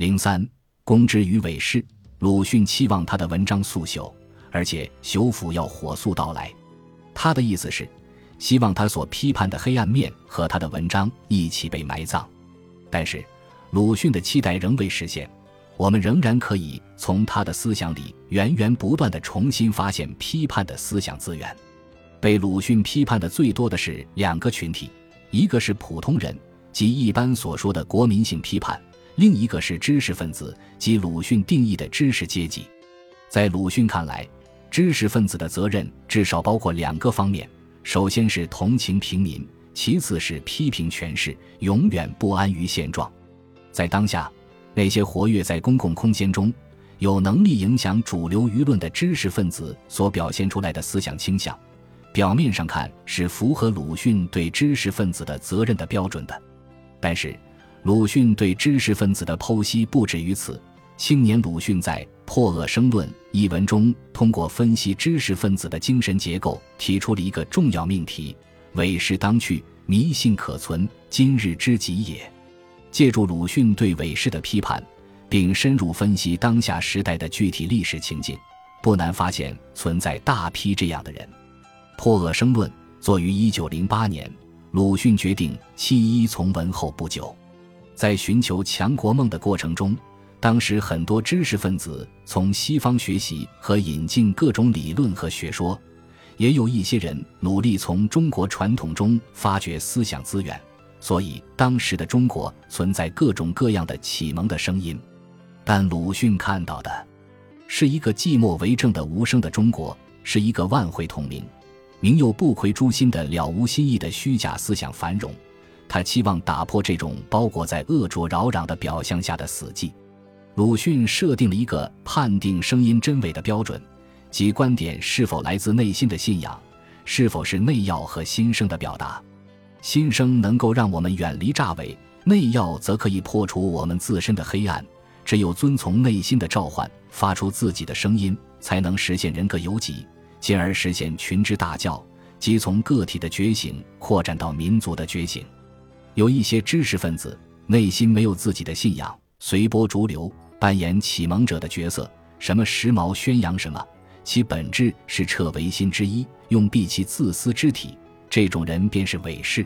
零三，公之于伪士，鲁迅期望他的文章速朽，而且朽腐要火速到来。他的意思是，希望他所批判的黑暗面和他的文章一起被埋葬。但是，鲁迅的期待仍未实现。我们仍然可以从他的思想里源源不断地重新发现批判的思想资源。被鲁迅批判的最多的是两个群体，一个是普通人，即一般所说的国民性批判；另一个是知识分子，即鲁迅定义的知识阶级。在鲁迅看来，知识分子的责任至少包括两个方面：首先是同情平民，其次是批评权势，永远不安于现状。在当下。那些活跃在公共空间中、有能力影响主流舆论的知识分子所表现出来的思想倾向，表面上看是符合鲁迅对知识分子的责任的标准的。但是，鲁迅对知识分子的剖析不止于此。青年鲁迅在《破恶生论》一文中，通过分析知识分子的精神结构，提出了一个重要命题：伪士当去，迷信可存，今日之极也。借助鲁迅对伪士的批判，并深入分析当下时代的具体历史情境，不难发现存在大批这样的人。《破恶生论》作于一九零八年，鲁迅决定弃医从文后不久，在寻求强国梦的过程中，当时很多知识分子从西方学习和引进各种理论和学说，也有一些人努力从中国传统中发掘思想资源。所以，当时的中国存在各种各样的启蒙的声音，但鲁迅看到的，是一个寂寞为政的无声的中国，是一个万会同名、名又不魁诛心的了无新意的虚假思想繁荣。他期望打破这种包裹在恶浊扰攘的表象下的死寂。鲁迅设定了一个判定声音真伪的标准，即观点是否来自内心的信仰，是否是内要和心声的表达。心声能够让我们远离诈伪，内药则可以破除我们自身的黑暗。只有遵从内心的召唤，发出自己的声音，才能实现人格游己，进而实现群之大教，即从个体的觉醒扩展到民族的觉醒。有一些知识分子内心没有自己的信仰，随波逐流，扮演启蒙者的角色，什么时髦宣扬什么，其本质是彻唯心之一，用避其自私之体。这种人便是伪士，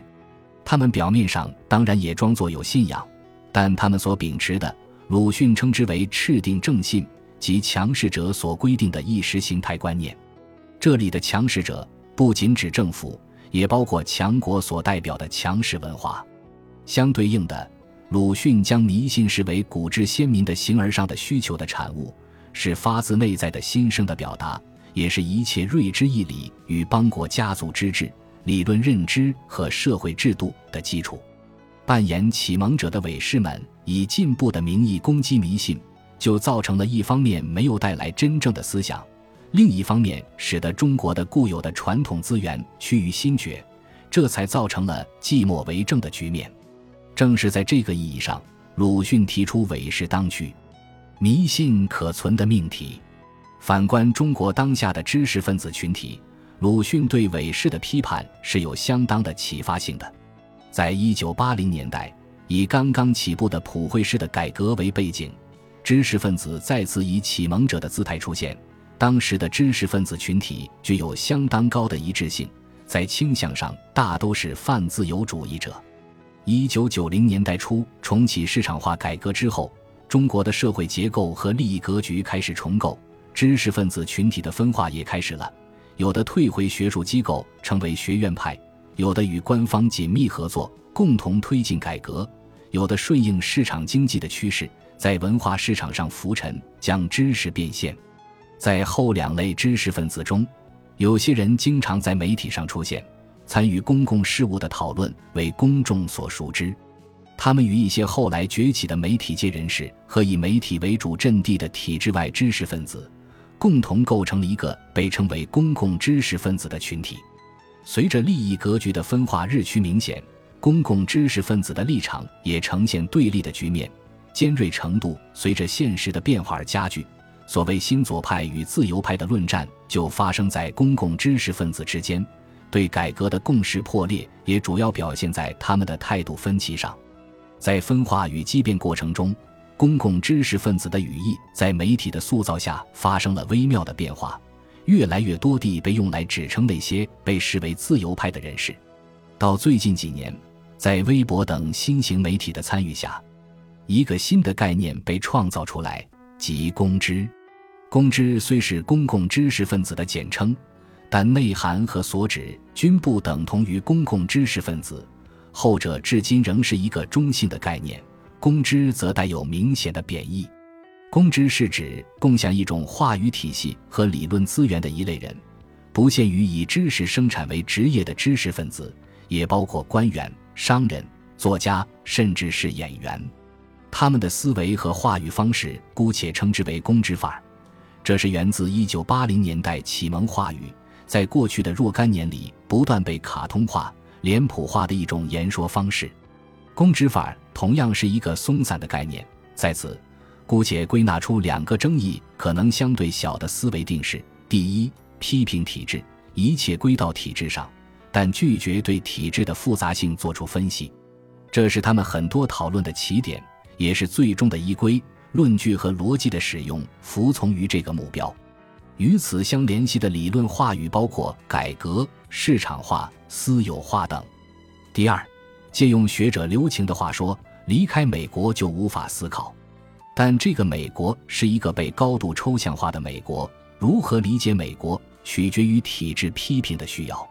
他们表面上当然也装作有信仰，但他们所秉持的，鲁迅称之为赤定正信，即强势者所规定的意识形态观念。这里的强势者不仅指政府，也包括强国所代表的强势文化。相对应的，鲁迅将迷信视为古之先民的形而上的需求的产物，是发自内在的心声的表达，也是一切睿智义理与邦国家族之治。理论认知和社会制度的基础，扮演启蒙者的伪士们以进步的名义攻击迷信，就造成了一方面没有带来真正的思想，另一方面使得中国的固有的传统资源趋于新觉，这才造成了寂寞为政的局面。正是在这个意义上，鲁迅提出伪士当去，迷信可存的命题。反观中国当下的知识分子群体。鲁迅对伪士的批判是有相当的启发性的。在一九八零年代，以刚刚起步的普惠式的改革为背景，知识分子再次以启蒙者的姿态出现。当时的知识分子群体具有相当高的一致性，在倾向上大都是泛自由主义者。一九九零年代初重启市场化改革之后，中国的社会结构和利益格局开始重构，知识分子群体的分化也开始了。有的退回学术机构，成为学院派；有的与官方紧密合作，共同推进改革；有的顺应市场经济的趋势，在文化市场上浮沉，将知识变现。在后两类知识分子中，有些人经常在媒体上出现，参与公共事务的讨论，为公众所熟知。他们与一些后来崛起的媒体界人士和以媒体为主阵地的体制外知识分子。共同构成了一个被称为公共知识分子的群体。随着利益格局的分化日趋明显，公共知识分子的立场也呈现对立的局面，尖锐程度随着现实的变化而加剧。所谓新左派与自由派的论战就发生在公共知识分子之间，对改革的共识破裂也主要表现在他们的态度分歧上。在分化与激变过程中。公共知识分子的语义在媒体的塑造下发生了微妙的变化，越来越多地被用来指称那些被视为自由派的人士。到最近几年，在微博等新型媒体的参与下，一个新的概念被创造出来，即公知。公知虽是公共知识分子的简称，但内涵和所指均不等同于公共知识分子，后者至今仍是一个中性的概念。公知则带有明显的贬义。公知是指共享一种话语体系和理论资源的一类人，不限于以知识生产为职业的知识分子，也包括官员、商人、作家，甚至是演员。他们的思维和话语方式，姑且称之为公知范儿。这是源自一九八零年代启蒙话语，在过去的若干年里不断被卡通化、脸谱化的一种言说方式。公知法同样是一个松散的概念，在此，姑且归纳出两个争议可能相对小的思维定式：第一，批评体制，一切归到体制上，但拒绝对体制的复杂性做出分析，这是他们很多讨论的起点，也是最终的依归。论据和逻辑的使用服从于这个目标，与此相联系的理论话语包括改革、市场化、私有化等。第二，借用学者刘擎的话说：“离开美国就无法思考。”但这个美国是一个被高度抽象化的美国，如何理解美国取决于体制批评的需要。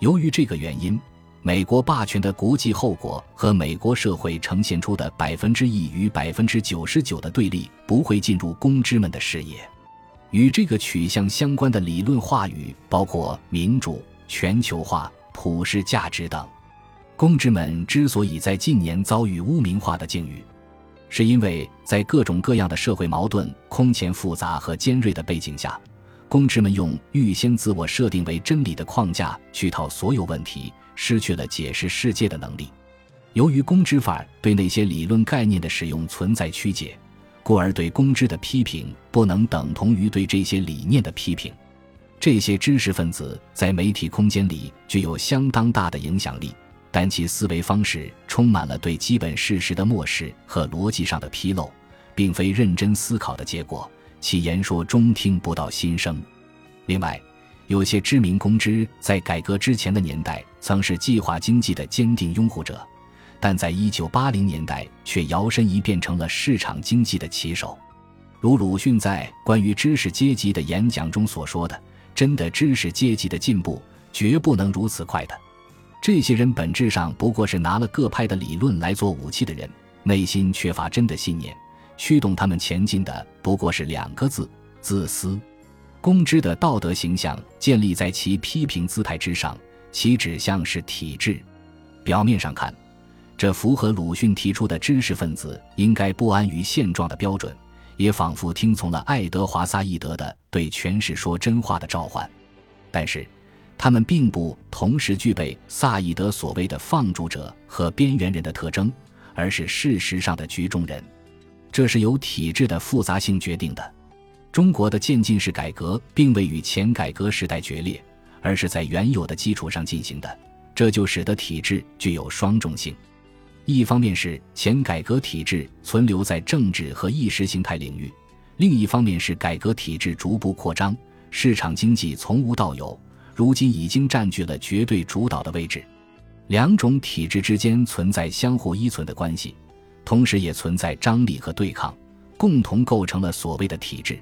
由于这个原因。美国霸权的国际后果和美国社会呈现出的百分之一与百分之九十九的对立不会进入公知们的视野。与这个取向相关的理论话语包括民主、全球化、普世价值等。公知们之所以在近年遭遇污名化的境遇，是因为在各种各样的社会矛盾空前复杂和尖锐的背景下，公知们用预先自我设定为真理的框架去套所有问题。失去了解释世界的能力。由于公知法对那些理论概念的使用存在曲解，故而对公知的批评不能等同于对这些理念的批评。这些知识分子在媒体空间里具有相当大的影响力，但其思维方式充满了对基本事实的漠视和逻辑上的纰漏，并非认真思考的结果。其言说中听不到心声。另外，有些知名公知在改革之前的年代曾是计划经济的坚定拥护者，但在一九八零年代却摇身一变成了市场经济的旗手。如鲁迅在关于知识阶级的演讲中所说的：“真的知识阶级的进步绝不能如此快的。这些人本质上不过是拿了各派的理论来做武器的人，内心缺乏真的信念，驱动他们前进的不过是两个字：自私。”公知的道德形象建立在其批评姿态之上，其指向是体制。表面上看，这符合鲁迅提出的知识分子应该不安于现状的标准，也仿佛听从了爱德华·萨义德的对全是说真话的召唤。但是，他们并不同时具备萨义德所谓的放逐者和边缘人的特征，而是事实上的局中人。这是由体制的复杂性决定的。中国的渐进式改革并未与前改革时代决裂，而是在原有的基础上进行的，这就使得体制具有双重性。一方面是前改革体制存留在政治和意识形态领域，另一方面是改革体制逐步扩张，市场经济从无到有，如今已经占据了绝对主导的位置。两种体制之间存在相互依存的关系，同时也存在张力和对抗，共同构成了所谓的体制。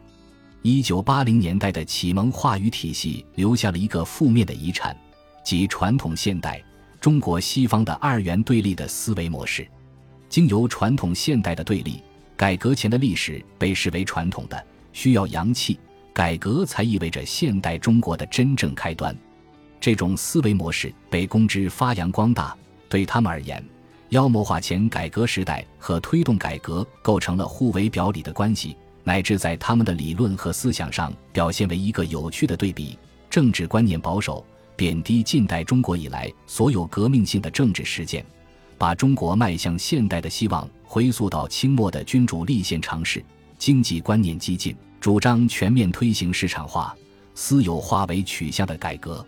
一九八零年代的启蒙话语体系留下了一个负面的遗产，即传统现代中国西方的二元对立的思维模式。经由传统现代的对立，改革前的历史被视为传统的，需要阳气，改革才意味着现代中国的真正开端。这种思维模式被公知发扬光大，对他们而言，妖魔化前改革时代和推动改革构成了互为表里的关系。乃至在他们的理论和思想上表现为一个有趣的对比：政治观念保守，贬低近代中国以来所有革命性的政治实践，把中国迈向现代的希望回溯到清末的君主立宪尝试；经济观念激进，主张全面推行市场化、私有化为取向的改革。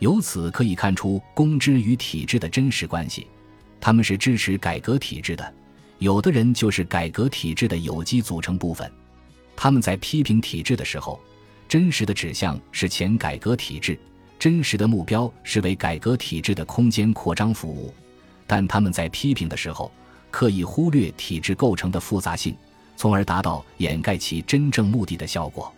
由此可以看出公知与体制的真实关系，他们是支持改革体制的。有的人就是改革体制的有机组成部分。他们在批评体制的时候，真实的指向是前改革体制，真实的目标是为改革体制的空间扩张服务。但他们在批评的时候，刻意忽略体制构成的复杂性，从而达到掩盖其真正目的的效果。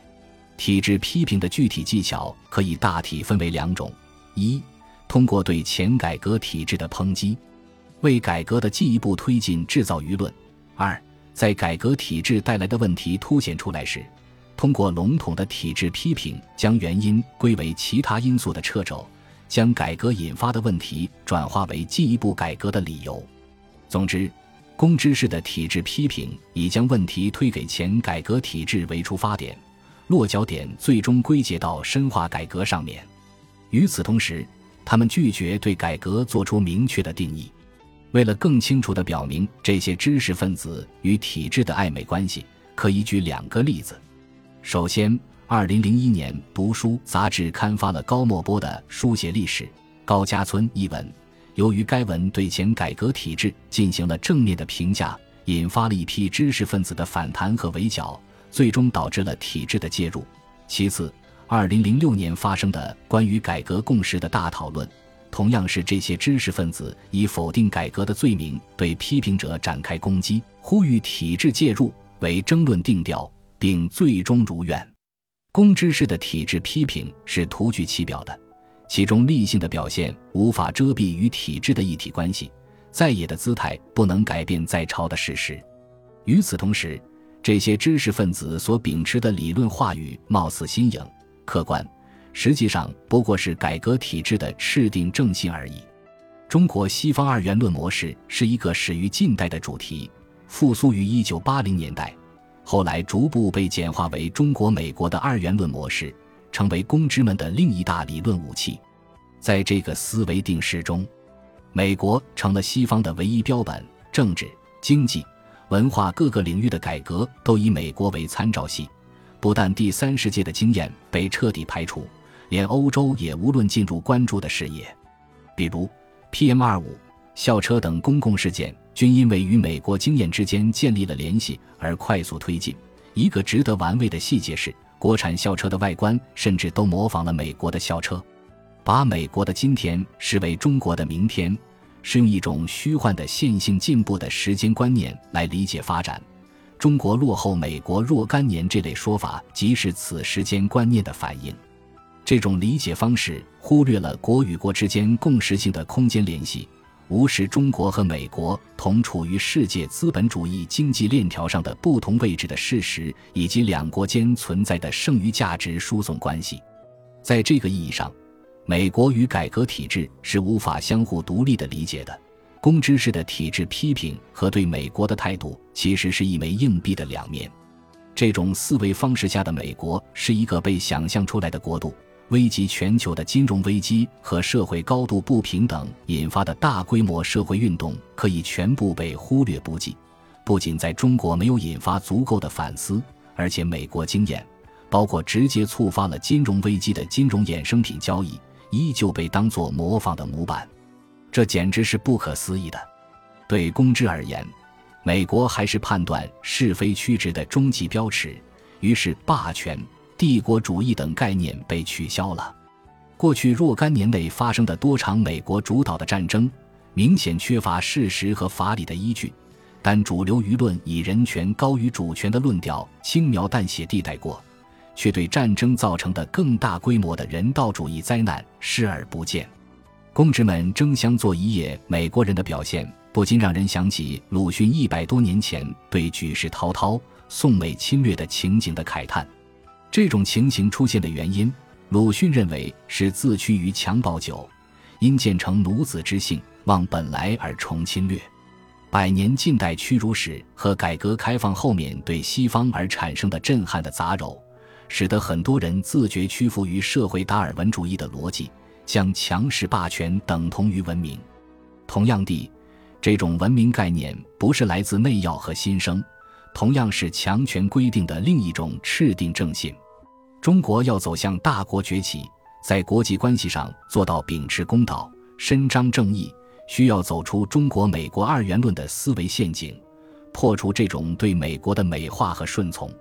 体制批评的具体技巧可以大体分为两种：一，通过对前改革体制的抨击，为改革的进一步推进制造舆论；二，在改革体制带来的问题凸显出来时，通过笼统的体制批评将原因归为其他因素的掣肘，将改革引发的问题转化为进一步改革的理由。总之，公知式的体制批评以将问题推给前改革体制为出发点。落脚点最终归结到深化改革上面。与此同时，他们拒绝对改革做出明确的定义。为了更清楚地表明这些知识分子与体制的暧昧关系，可以举两个例子。首先，2001年《读书》杂志刊发了高墨波的《书写历史：高家村》一文。由于该文对前改革体制进行了正面的评价，引发了一批知识分子的反弹和围剿。最终导致了体制的介入。其次，二零零六年发生的关于改革共识的大讨论，同样是这些知识分子以否定改革的罪名对批评者展开攻击，呼吁体制介入为争论定调，并最终如愿。公知式的体制批评是徒具其表的，其中立性的表现无法遮蔽与体制的一体关系，在野的姿态不能改变在朝的事实。与此同时，这些知识分子所秉持的理论话语貌似新颖、客观，实际上不过是改革体制的赤定正信而已。中国西方二元论模式是一个始于近代的主题，复苏于一九八零年代，后来逐步被简化为中国美国的二元论模式，成为公知们的另一大理论武器。在这个思维定式中，美国成了西方的唯一标本，政治、经济。文化各个领域的改革都以美国为参照系，不但第三世界的经验被彻底排除，连欧洲也无论进入关注的视野。比如，PM 二五、校车等公共事件均因为与美国经验之间建立了联系而快速推进。一个值得玩味的细节是，国产校车的外观甚至都模仿了美国的校车，把美国的今天视为中国的明天。是用一种虚幻的线性进步的时间观念来理解发展，中国落后美国若干年这类说法，即是此时间观念的反映。这种理解方式忽略了国与国之间共识性的空间联系，无视中国和美国同处于世界资本主义经济链条上的不同位置的事实，以及两国间存在的剩余价值输送关系。在这个意义上。美国与改革体制是无法相互独立的理解的，公知式的体制批评和对美国的态度其实是一枚硬币的两面。这种思维方式下的美国是一个被想象出来的国度，危及全球的金融危机和社会高度不平等引发的大规模社会运动可以全部被忽略不计。不仅在中国没有引发足够的反思，而且美国经验，包括直接触发了金融危机的金融衍生品交易。依旧被当作模仿的模板，这简直是不可思议的。对公知而言，美国还是判断是非曲直的终极标尺。于是，霸权、帝国主义等概念被取消了。过去若干年内发生的多场美国主导的战争，明显缺乏事实和法理的依据，但主流舆论以人权高于主权的论调轻描淡写地带过。却对战争造成的更大规模的人道主义灾难视而不见。公职们争相做一夜美国人的表现，不禁让人想起鲁迅一百多年前对举世滔滔、宋美侵略的情景的慨叹。这种情形出现的原因，鲁迅认为是自屈于襁褓酒，因渐成奴子之性，忘本来而重侵略。百年近代屈辱史和改革开放后面对西方而产生的震撼的杂糅。使得很多人自觉屈服于社会达尔文主义的逻辑，将强势霸权等同于文明。同样地，这种文明概念不是来自内要和新生，同样是强权规定的另一种赤定正信。中国要走向大国崛起，在国际关系上做到秉持公道、伸张正义，需要走出中国美国二元论的思维陷阱，破除这种对美国的美化和顺从。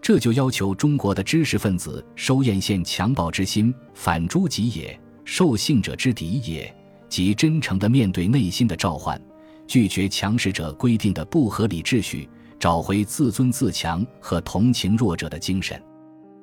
这就要求中国的知识分子收艳羡强暴之心，反诸己也，受信者之敌也，即真诚地面对内心的召唤，拒绝强势者规定的不合理秩序，找回自尊自强和同情弱者的精神。